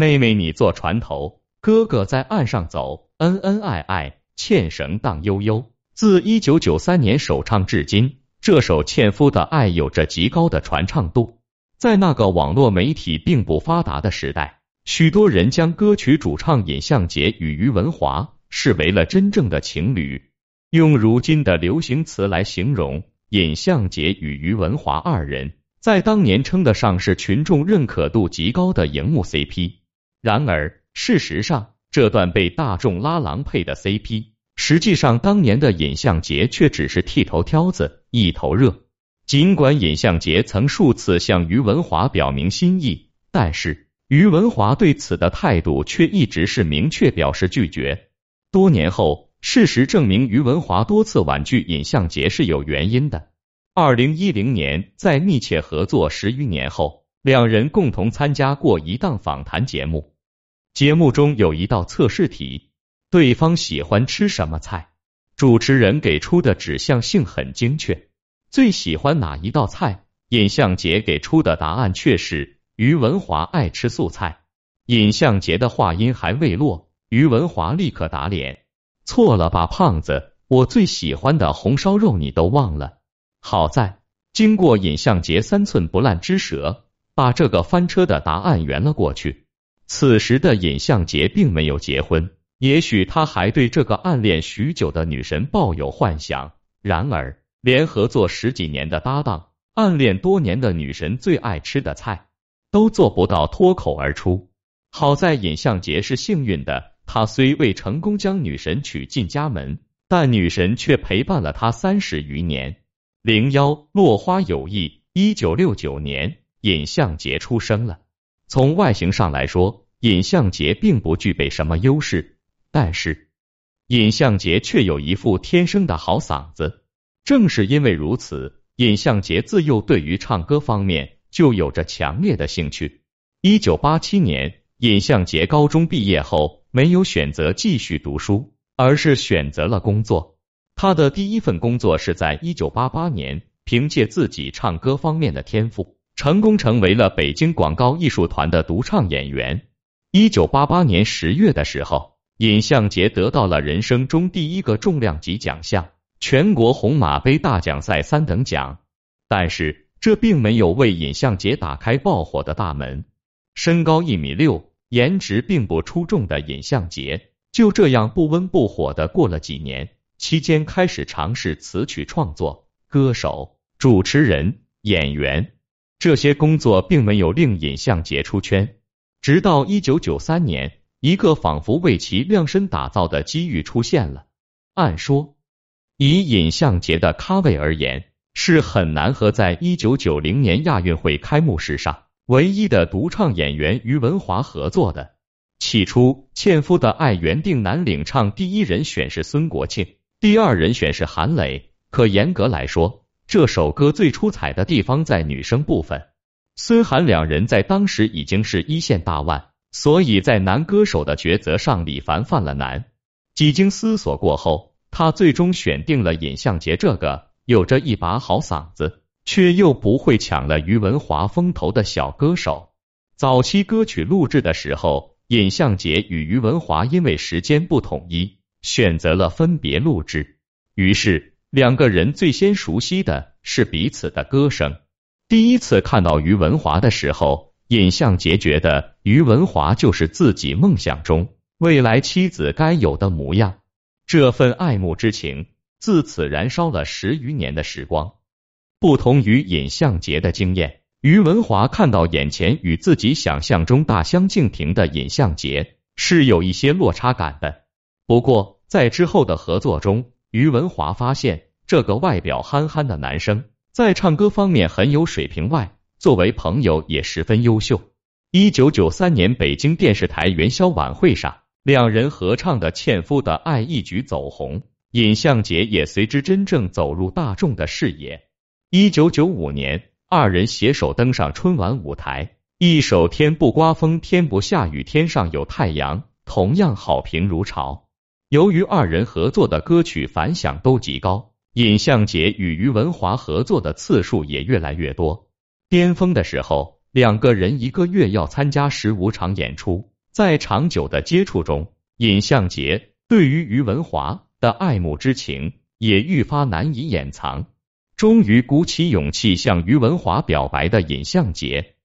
妹妹你坐船头，哥哥在岸上走，恩恩爱爱，纤绳荡悠悠。自一九九三年首唱至今，这首《纤夫的爱》有着极高的传唱度。在那个网络媒体并不发达的时代，许多人将歌曲主唱尹相杰与于文华视为了真正的情侣。用如今的流行词来形容，尹相杰与于文华二人，在当年称得上是群众认可度极高的荧幕 CP。然而，事实上，这段被大众拉郎配的 CP。实际上，当年的尹相杰却只是剃头挑子，一头热。尽管尹相杰曾数次向于文华表明心意，但是于文华对此的态度却一直是明确表示拒绝。多年后，事实证明于文华多次婉拒尹相杰是有原因的。二零一零年，在密切合作十余年后，两人共同参加过一档访谈节目，节目中有一道测试题。对方喜欢吃什么菜？主持人给出的指向性很精确。最喜欢哪一道菜？尹相杰给出的答案却是于文华爱吃素菜。尹相杰的话音还未落，于文华立刻打脸：“错了吧，胖子！我最喜欢的红烧肉你都忘了。”好在经过尹相杰三寸不烂之舌，把这个翻车的答案圆了过去。此时的尹相杰并没有结婚。也许他还对这个暗恋许久的女神抱有幻想，然而连合作十几年的搭档，暗恋多年的女神最爱吃的菜都做不到脱口而出。好在尹相杰是幸运的，他虽未成功将女神娶进家门，但女神却陪伴了他三十余年。零幺落花有意，一九六九年，尹相杰出生了。从外形上来说，尹相杰并不具备什么优势。但是尹相杰却有一副天生的好嗓子，正是因为如此，尹相杰自幼对于唱歌方面就有着强烈的兴趣。一九八七年，尹相杰高中毕业后，没有选择继续读书，而是选择了工作。他的第一份工作是在一九八八年，凭借自己唱歌方面的天赋，成功成为了北京广告艺术团的独唱演员。一九八八年十月的时候。尹相杰得到了人生中第一个重量级奖项——全国红马杯大奖赛三等奖，但是这并没有为尹相杰打开爆火的大门。身高一米六、颜值并不出众的尹相杰，就这样不温不火的过了几年，期间开始尝试词曲创作、歌手、主持人、演员，这些工作并没有令尹相杰出圈，直到一九九三年。一个仿佛为其量身打造的机遇出现了。按说，以尹相杰的咖位而言，是很难和在一九九零年亚运会开幕式上唯一的独唱演员于文华合作的。起初，《纤夫的爱》原定男领唱第一人选是孙国庆，第二人选是韩磊。可严格来说，这首歌最出彩的地方在女声部分。孙涵两人在当时已经是一线大腕。所以在男歌手的抉择上，李凡犯了难。几经思索过后，他最终选定了尹相杰这个有着一把好嗓子，却又不会抢了于文华风头的小歌手。早期歌曲录制的时候，尹相杰与于文华因为时间不统一，选择了分别录制。于是两个人最先熟悉的是彼此的歌声。第一次看到于文华的时候。尹相杰觉得于文华就是自己梦想中未来妻子该有的模样，这份爱慕之情自此燃烧了十余年的时光。不同于尹相杰的经验，于文华看到眼前与自己想象中大相径庭的尹相杰，是有一些落差感的。不过在之后的合作中，于文华发现这个外表憨憨的男生在唱歌方面很有水平外。作为朋友也十分优秀。一九九三年北京电视台元宵晚会上，两人合唱的《纤夫的爱》一举走红，尹相杰也随之真正走入大众的视野。一九九五年，二人携手登上春晚舞台，一首《天不刮风天不下雨天上有太阳》同样好评如潮。由于二人合作的歌曲反响都极高，尹相杰与于文华合作的次数也越来越多。巅峰的时候，两个人一个月要参加十五场演出，在长久的接触中，尹相杰对于于文华的爱慕之情也愈发难以掩藏。终于鼓起勇气向于文华表白的尹相杰，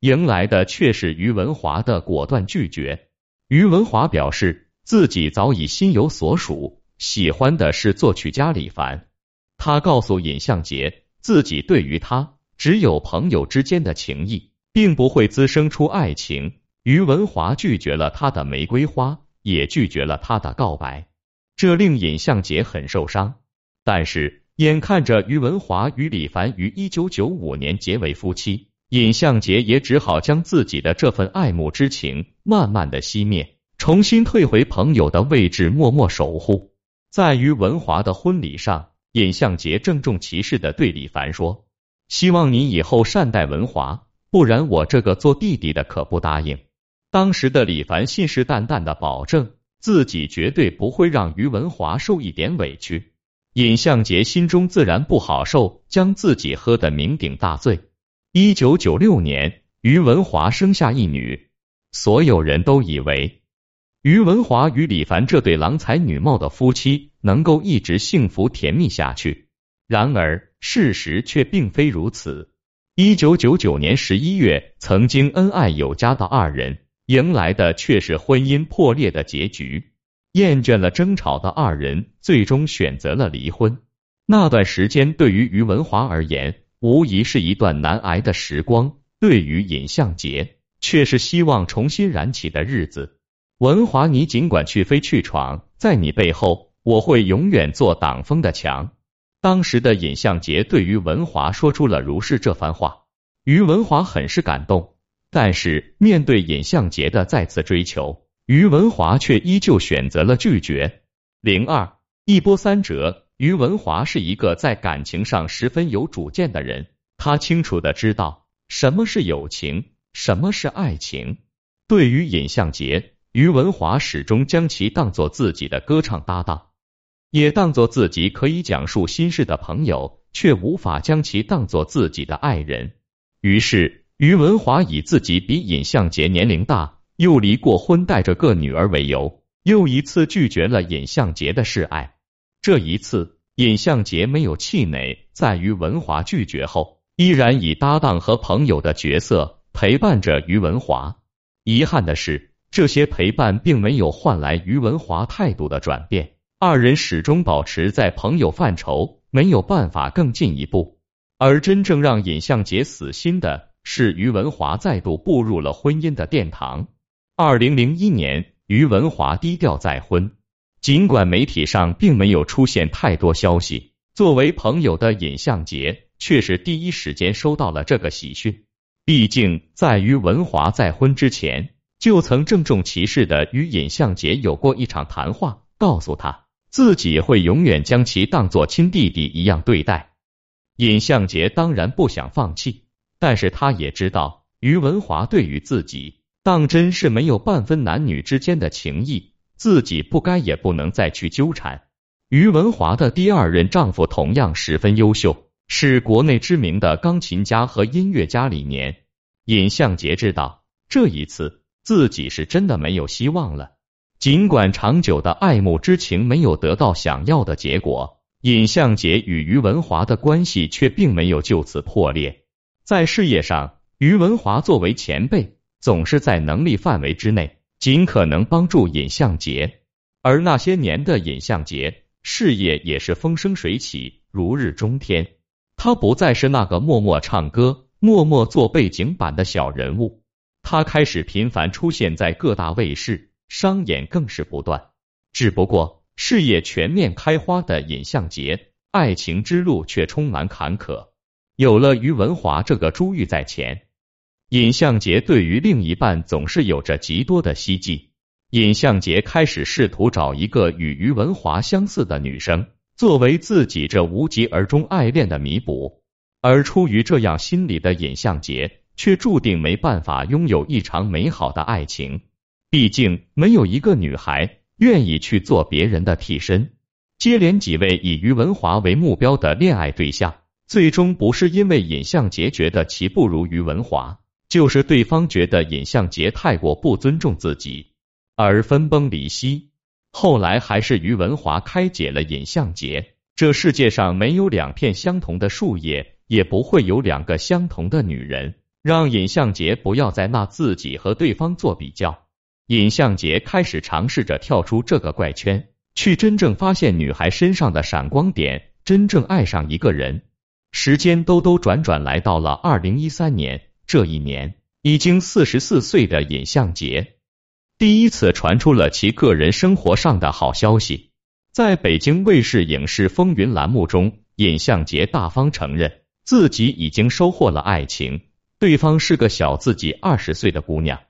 迎来的却是于文华的果断拒绝。于文华表示自己早已心有所属，喜欢的是作曲家李凡。他告诉尹相杰，自己对于他。只有朋友之间的情谊，并不会滋生出爱情。于文华拒绝了他的玫瑰花，也拒绝了他的告白，这令尹相杰很受伤。但是眼看着于文华与李凡于一九九五年结为夫妻，尹相杰也只好将自己的这份爱慕之情慢慢的熄灭，重新退回朋友的位置，默默守护。在于文华的婚礼上，尹相杰郑重其事的对李凡说。希望你以后善待文华，不然我这个做弟弟的可不答应。当时的李凡信誓旦旦的保证自己绝对不会让于文华受一点委屈。尹相杰心中自然不好受，将自己喝得酩酊大醉。一九九六年，于文华生下一女，所有人都以为于文华与李凡这对郎才女貌的夫妻能够一直幸福甜蜜下去。然而。事实却并非如此。一九九九年十一月，曾经恩爱有加的二人，迎来的却是婚姻破裂的结局。厌倦了争吵的二人，最终选择了离婚。那段时间对于于文华而言，无疑是一段难挨的时光；对于尹相杰，却是希望重新燃起的日子。文华，你尽管去飞去闯，在你背后，我会永远做挡风的墙。当时的尹相杰对于文华说出了如是这番话，于文华很是感动。但是面对尹相杰的再次追求，于文华却依旧选择了拒绝。零二一波三折，于文华是一个在感情上十分有主见的人，他清楚的知道什么是友情，什么是爱情。对于尹相杰，于文华始终将其当做自己的歌唱搭档。也当做自己可以讲述心事的朋友，却无法将其当做自己的爱人。于是，于文华以自己比尹相杰年龄大，又离过婚，带着个女儿为由，又一次拒绝了尹相杰的示爱。这一次，尹相杰没有气馁，在于文华拒绝后，依然以搭档和朋友的角色陪伴着于文华。遗憾的是，这些陪伴并没有换来于文华态度的转变。二人始终保持在朋友范畴，没有办法更进一步。而真正让尹相杰死心的是，于文华再度步入了婚姻的殿堂。二零零一年，于文华低调再婚，尽管媒体上并没有出现太多消息，作为朋友的尹相杰却是第一时间收到了这个喜讯。毕竟，在于文华再婚之前，就曾郑重其事的与尹相杰有过一场谈话，告诉他。自己会永远将其当做亲弟弟一样对待。尹相杰当然不想放弃，但是他也知道于文华对于自己当真是没有半分男女之间的情谊，自己不该也不能再去纠缠。于文华的第二任丈夫同样十分优秀，是国内知名的钢琴家和音乐家李年。尹相杰知道这一次自己是真的没有希望了。尽管长久的爱慕之情没有得到想要的结果，尹相杰与于文华的关系却并没有就此破裂。在事业上，于文华作为前辈，总是在能力范围之内尽可能帮助尹相杰。而那些年的尹相杰，事业也是风生水起，如日中天。他不再是那个默默唱歌、默默做背景板的小人物，他开始频繁出现在各大卫视。商演更是不断，只不过事业全面开花的尹相杰，爱情之路却充满坎坷。有了于文华这个珠玉在前，尹相杰对于另一半总是有着极多的希冀。尹相杰开始试图找一个与于文华相似的女生，作为自己这无疾而终爱恋的弥补。而出于这样心理的尹相杰，却注定没办法拥有一场美好的爱情。毕竟没有一个女孩愿意去做别人的替身。接连几位以于文华为目标的恋爱对象，最终不是因为尹相杰觉得其不如于文华，就是对方觉得尹相杰太过不尊重自己，而分崩离析。后来还是于文华开解了尹相杰，这世界上没有两片相同的树叶，也不会有两个相同的女人。让尹相杰不要再拿自己和对方做比较。尹相杰开始尝试着跳出这个怪圈，去真正发现女孩身上的闪光点，真正爱上一个人。时间兜兜转转来到了二零一三年，这一年已经四十四岁的尹相杰，第一次传出了其个人生活上的好消息。在北京卫视影视风云栏目中，尹相杰大方承认自己已经收获了爱情，对方是个小自己二十岁的姑娘。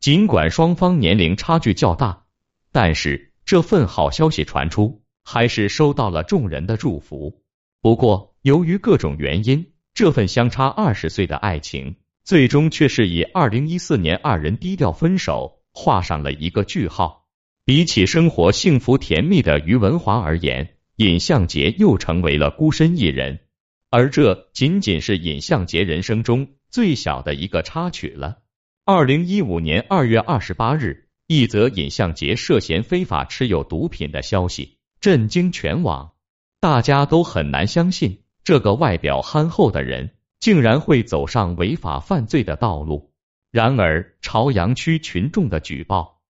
尽管双方年龄差距较大，但是这份好消息传出，还是收到了众人的祝福。不过，由于各种原因，这份相差二十岁的爱情，最终却是以二零一四年二人低调分手画上了一个句号。比起生活幸福甜蜜的于文华而言，尹相杰又成为了孤身一人，而这仅仅是尹相杰人生中最小的一个插曲了。二零一五年二月二十八日，一则尹相杰涉嫌非法持有毒品的消息震惊全网。大家都很难相信，这个外表憨厚的人竟然会走上违法犯罪的道路。然而，朝阳区群众的举报，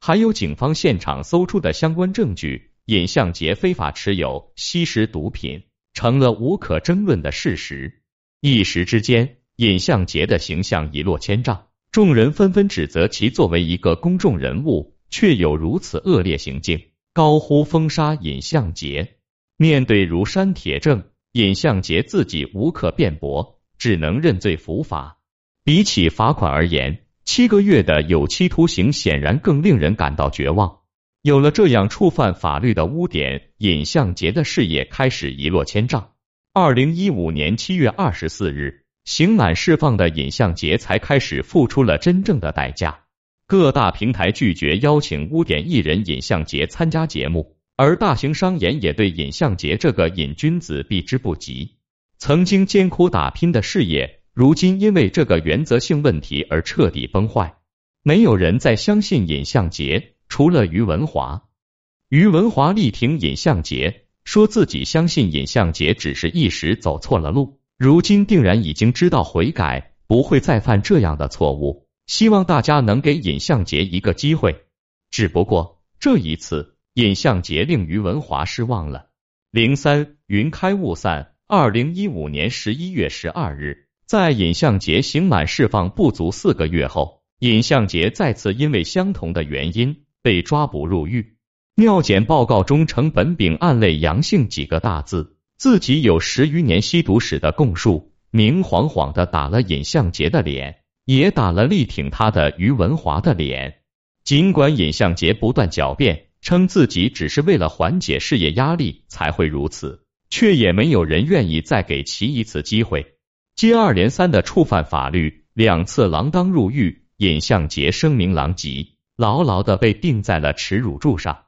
还有警方现场搜出的相关证据，尹相杰非法持有、吸食毒品，成了无可争论的事实。一时之间，尹相杰的形象一落千丈。众人纷纷指责其作为一个公众人物，却有如此恶劣行径，高呼封杀尹相杰。面对如山铁证，尹相杰自己无可辩驳，只能认罪伏法。比起罚款而言，七个月的有期徒刑显然更令人感到绝望。有了这样触犯法律的污点，尹相杰的事业开始一落千丈。二零一五年七月二十四日。刑满释放的尹相杰才开始付出了真正的代价。各大平台拒绝邀请污点艺人尹相杰参加节目，而大型商演也对尹相杰这个瘾君子避之不及。曾经艰苦打拼的事业，如今因为这个原则性问题而彻底崩坏。没有人再相信尹相杰，除了于文华。于文华力挺尹相杰，说自己相信尹相杰只是一时走错了路。如今定然已经知道悔改，不会再犯这样的错误。希望大家能给尹相杰一个机会。只不过这一次，尹相杰令于文华失望了。零三云开雾散。二零一五年十一月十二日，在尹相杰刑满释放不足四个月后，尹相杰再次因为相同的原因被抓捕入狱。尿检报告中呈苯丙胺类阳性几个大字。自己有十余年吸毒史的供述，明晃晃的打了尹相杰的脸，也打了力挺他的于文华的脸。尽管尹相杰不断狡辩，称自己只是为了缓解事业压力才会如此，却也没有人愿意再给其一次机会。接二连三的触犯法律，两次锒铛入狱，尹相杰声名狼藉，牢牢的被钉在了耻辱柱上。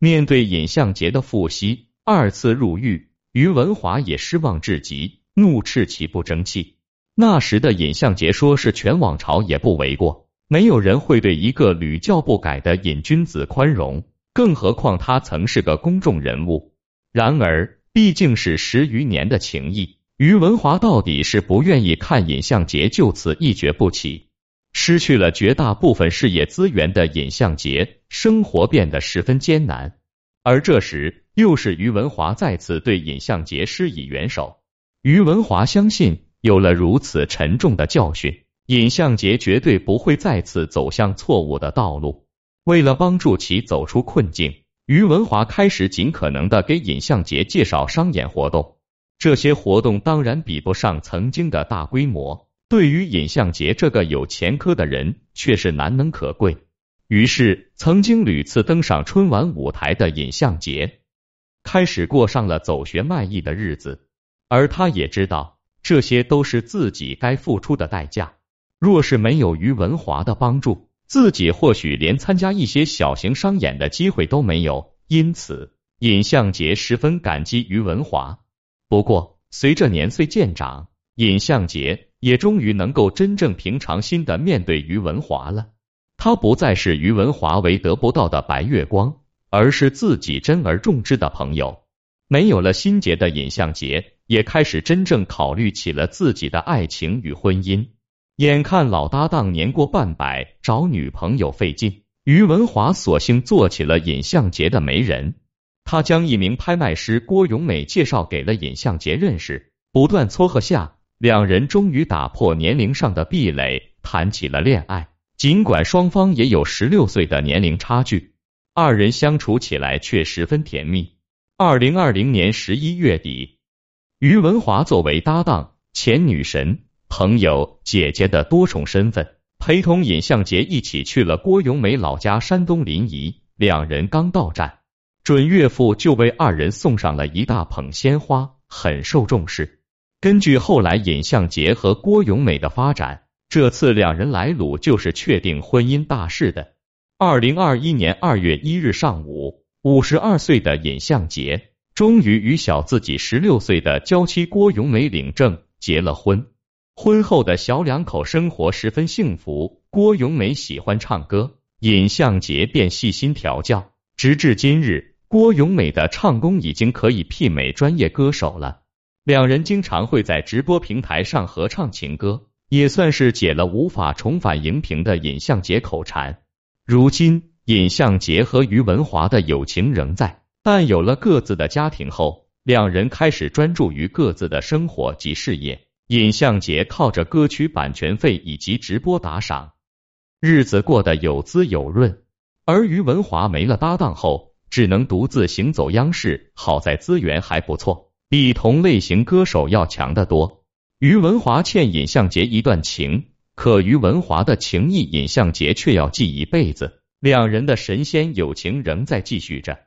面对尹相杰的复吸，二次入狱。于文华也失望至极，怒斥其不争气。那时的尹相杰说是全网朝也不为过，没有人会对一个屡教不改的瘾君子宽容，更何况他曾是个公众人物。然而，毕竟是十余年的情谊，于文华到底是不愿意看尹相杰就此一蹶不起。失去了绝大部分事业资源的尹相杰，生活变得十分艰难。而这时，又是于文华再次对尹相杰施以援手。于文华相信，有了如此沉重的教训，尹相杰绝对不会再次走向错误的道路。为了帮助其走出困境，于文华开始尽可能的给尹相杰介绍商演活动。这些活动当然比不上曾经的大规模，对于尹相杰这个有前科的人却是难能可贵。于是，曾经屡次登上春晚舞台的尹相杰。开始过上了走学卖艺的日子，而他也知道这些都是自己该付出的代价。若是没有于文华的帮助，自己或许连参加一些小型商演的机会都没有。因此，尹相杰十分感激于文华。不过，随着年岁渐长，尹相杰也终于能够真正平常心的面对于文华了。他不再是于文华为得不到的白月光，而是自己珍而重之的朋友。没有了心结的尹相杰，也开始真正考虑起了自己的爱情与婚姻。眼看老搭档年过半百，找女朋友费劲，于文华索性做起了尹相杰的媒人。他将一名拍卖师郭永美介绍给了尹相杰认识，不断撮合下，两人终于打破年龄上的壁垒，谈起了恋爱。尽管双方也有十六岁的年龄差距，二人相处起来却十分甜蜜。二零二零年十一月底，于文华作为搭档、前女神、朋友、姐姐的多重身份，陪同尹相杰一起去了郭永美老家山东临沂。两人刚到站，准岳父就为二人送上了一大捧鲜花，很受重视。根据后来尹相杰和郭永美的发展，这次两人来鲁就是确定婚姻大事的。二零二一年二月一日上午。五十二岁的尹相杰终于与小自己十六岁的娇妻郭永美领证结了婚。婚后的小两口生活十分幸福。郭永美喜欢唱歌，尹相杰便细心调教。直至今日，郭永美的唱功已经可以媲美专业歌手了。两人经常会在直播平台上合唱情歌，也算是解了无法重返荧屏的尹相杰口馋。如今。尹相杰和于文华的友情仍在，但有了各自的家庭后，两人开始专注于各自的生活及事业。尹相杰靠着歌曲版权费以及直播打赏，日子过得有滋有润；而于文华没了搭档后，只能独自行走央视。好在资源还不错，比同类型歌手要强得多。于文华欠尹相杰一段情，可于文华的情谊，尹相杰却要记一辈子。两人的神仙友情仍在继续着。